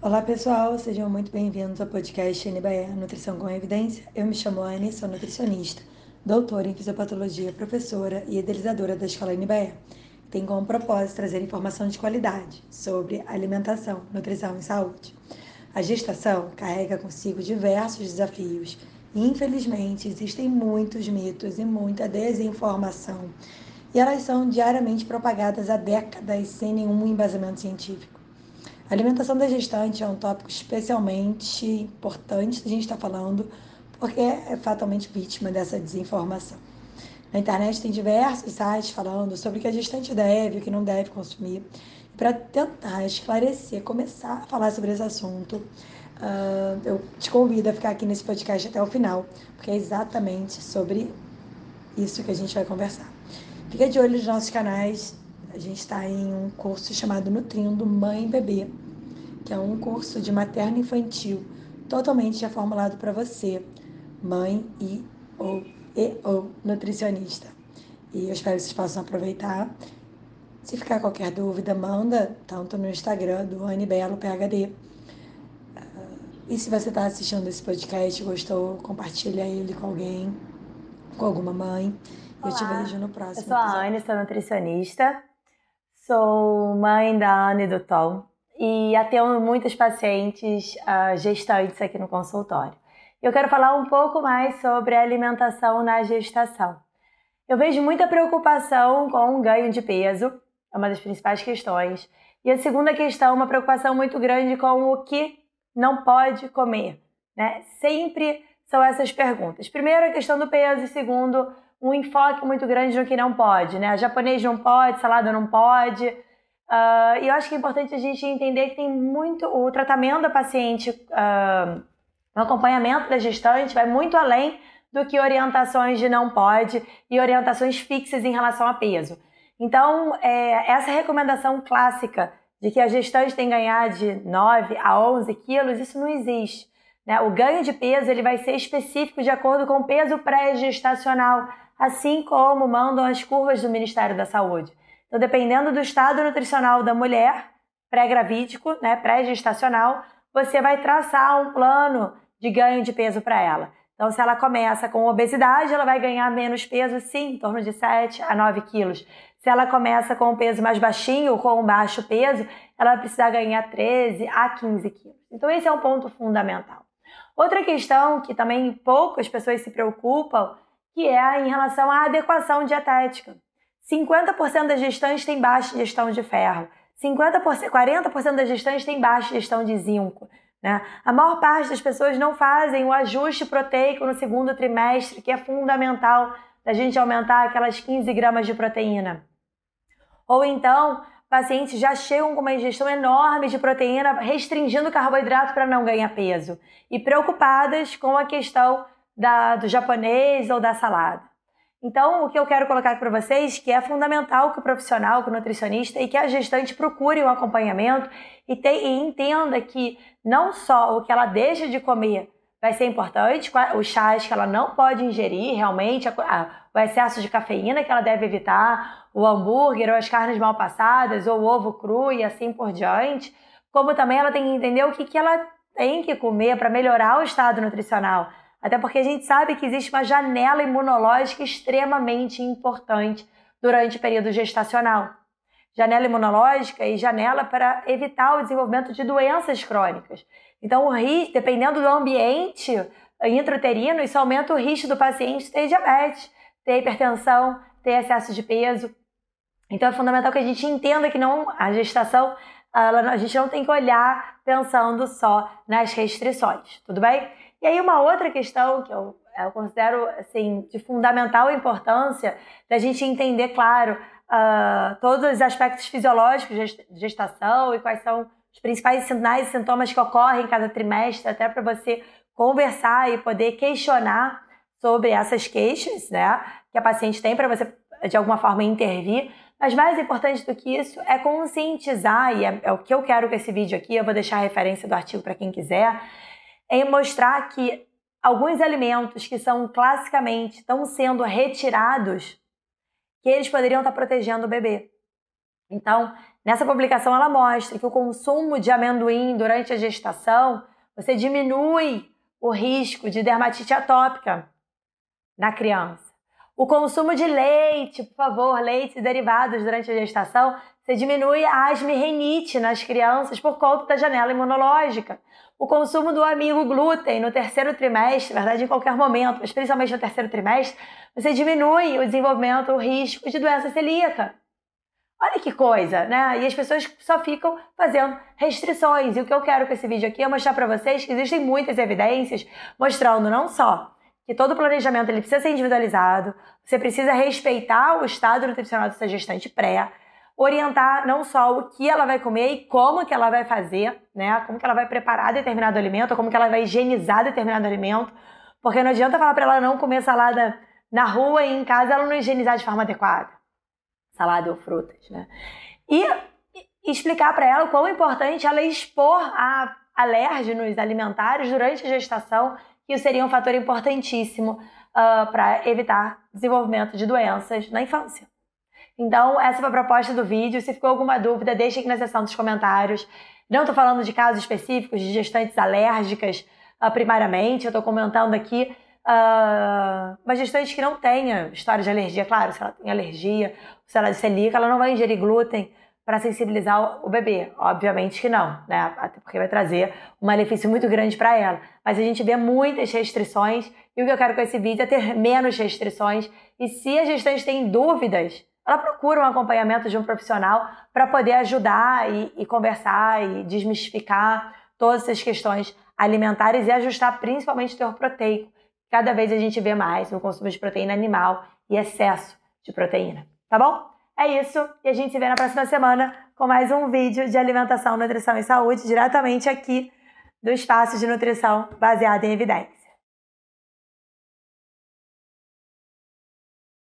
Olá pessoal, sejam muito bem-vindos ao podcast NBE Nutrição com Evidência. Eu me chamo Anne, sou nutricionista, doutora em fisiopatologia, professora e idealizadora da Escola NBE. Tem como propósito trazer informação de qualidade sobre alimentação, nutrição e saúde. A gestação carrega consigo diversos desafios e, infelizmente, existem muitos mitos e muita desinformação. E elas são diariamente propagadas há décadas sem nenhum embasamento científico. A alimentação da gestante é um tópico especialmente importante a gente estar tá falando, porque é fatalmente vítima dessa desinformação. Na internet tem diversos sites falando sobre o que a gestante deve e o que não deve consumir. Para tentar esclarecer, começar a falar sobre esse assunto, uh, eu te convido a ficar aqui nesse podcast até o final, porque é exatamente sobre isso que a gente vai conversar. Fica de olho nos nossos canais, a gente está em um curso chamado Nutrindo Mãe e Bebê, que é um curso de materno infantil totalmente reformulado para você, mãe e ou, e, ou nutricionista. E eu espero que vocês possam aproveitar. Se ficar qualquer dúvida, manda tanto no Instagram do Anibelo PHD. Ah, e se você está assistindo esse podcast, gostou, compartilha ele com alguém, com alguma mãe. Olá, eu te vejo no próximo. Eu sou a Anne, sou nutricionista. Sou mãe da Anne e do Tom e atendo muitos pacientes uh, gestantes aqui no consultório. Eu quero falar um pouco mais sobre alimentação na gestação. Eu vejo muita preocupação com o ganho de peso, é uma das principais questões. E a segunda questão, uma preocupação muito grande com o que não pode comer. Né? Sempre são essas perguntas. Primeiro, a questão do peso, e segundo, um enfoque muito grande no que não pode, né? Japonês não pode, salada não pode. Uh, e eu acho que é importante a gente entender que tem muito. O tratamento da paciente, uh, o acompanhamento da gestante vai muito além do que orientações de não pode e orientações fixas em relação a peso. Então, é, essa recomendação clássica de que a gestante tem que ganhar de 9 a 11 quilos, isso não existe. Né? O ganho de peso ele vai ser específico de acordo com o peso pré-gestacional assim como mandam as curvas do Ministério da Saúde. Então, dependendo do estado nutricional da mulher, pré-gravídico, né, pré-gestacional, você vai traçar um plano de ganho de peso para ela. Então, se ela começa com obesidade, ela vai ganhar menos peso, sim, em torno de 7 a 9 quilos. Se ela começa com um peso mais baixinho, com um baixo peso, ela vai precisar ganhar 13 a 15 quilos. Então, esse é um ponto fundamental. Outra questão que também poucas pessoas se preocupam que é em relação à adequação dietética. 50% das gestantes têm baixa ingestão de ferro, 50%, 40% das gestantes têm baixa ingestão de zinco. Né? A maior parte das pessoas não fazem o ajuste proteico no segundo trimestre, que é fundamental da gente aumentar aquelas 15 gramas de proteína. Ou então, pacientes já chegam com uma ingestão enorme de proteína, restringindo o carboidrato para não ganhar peso, e preocupadas com a questão da, do japonês ou da salada. Então, o que eu quero colocar para vocês que é fundamental que o profissional, que o nutricionista e que a gestante procure um acompanhamento e, te, e entenda que não só o que ela deixa de comer vai ser importante, os chás que ela não pode ingerir realmente, o excesso de cafeína que ela deve evitar, o hambúrguer ou as carnes mal passadas, ou o ovo cru e assim por diante, como também ela tem que entender o que, que ela tem que comer para melhorar o estado nutricional até porque a gente sabe que existe uma janela imunológica extremamente importante durante o período gestacional. Janela imunológica e janela para evitar o desenvolvimento de doenças crônicas. Então, o dependendo do ambiente intrauterino, isso aumenta o risco do paciente ter diabetes, ter hipertensão, ter excesso de peso. Então, é fundamental que a gente entenda que não a gestação, a gente não tem que olhar pensando só nas restrições, tudo bem? E aí uma outra questão que eu, eu considero assim de fundamental importância da gente entender, claro, uh, todos os aspectos fisiológicos de gestação e quais são os principais sinais e sintomas que ocorrem em cada trimestre, até para você conversar e poder questionar sobre essas queixas, né, que a paciente tem para você de alguma forma intervir. Mas mais importante do que isso é conscientizar, e é, é o que eu quero com esse vídeo aqui, eu vou deixar a referência do artigo para quem quiser, em mostrar que alguns alimentos que são classicamente estão sendo retirados, que eles poderiam estar protegendo o bebê. Então, Nessa publicação ela mostra que o consumo de amendoim durante a gestação, você diminui o risco de dermatite atópica na criança. O consumo de leite, por favor, leite e derivados durante a gestação, você diminui a asma e renite nas crianças por conta da janela imunológica. O consumo do amigo glúten no terceiro trimestre, na verdade em qualquer momento, mas principalmente no terceiro trimestre, você diminui o desenvolvimento, o risco de doença celíaca. Olha que coisa, né? E as pessoas só ficam fazendo restrições. E o que eu quero com esse vídeo aqui é mostrar para vocês que existem muitas evidências mostrando não só que todo planejamento ele precisa ser individualizado, você precisa respeitar o estado nutricional dessa gestante pré, orientar não só o que ela vai comer e como que ela vai fazer, né? Como que ela vai preparar determinado alimento, como que ela vai higienizar determinado alimento, porque não adianta falar para ela não comer salada na rua e em casa ela não higienizar de forma adequada. Salada ou frutas, né? E explicar para ela o quão importante ela expor a alérgenos alimentares durante a gestação isso seria um fator importantíssimo uh, ah, para evitar desenvolvimento de doenças na infância. Então, essa foi a proposta do vídeo. Se ficou alguma dúvida, deixe aqui na seção dos comentários. Não estou falando de casos específicos de gestantes alérgicas, uh, primariamente. Eu estou comentando aqui uh, uma gestante que não tenha história de alergia. Claro, se ela tem alergia, se ela é celíaca, ela não vai ingerir glúten para sensibilizar o bebê? Obviamente que não, né? Até porque vai trazer um malefício muito grande para ela. Mas a gente vê muitas restrições e o que eu quero com esse vídeo é ter menos restrições. E se a gestante tem dúvidas, ela procura um acompanhamento de um profissional para poder ajudar e, e conversar e desmistificar todas essas questões alimentares e ajustar principalmente o teor proteico. Cada vez a gente vê mais no consumo de proteína animal e excesso de proteína. Tá bom? É isso, e a gente se vê na próxima semana com mais um vídeo de alimentação, nutrição e saúde, diretamente aqui do espaço de nutrição baseado em evidência.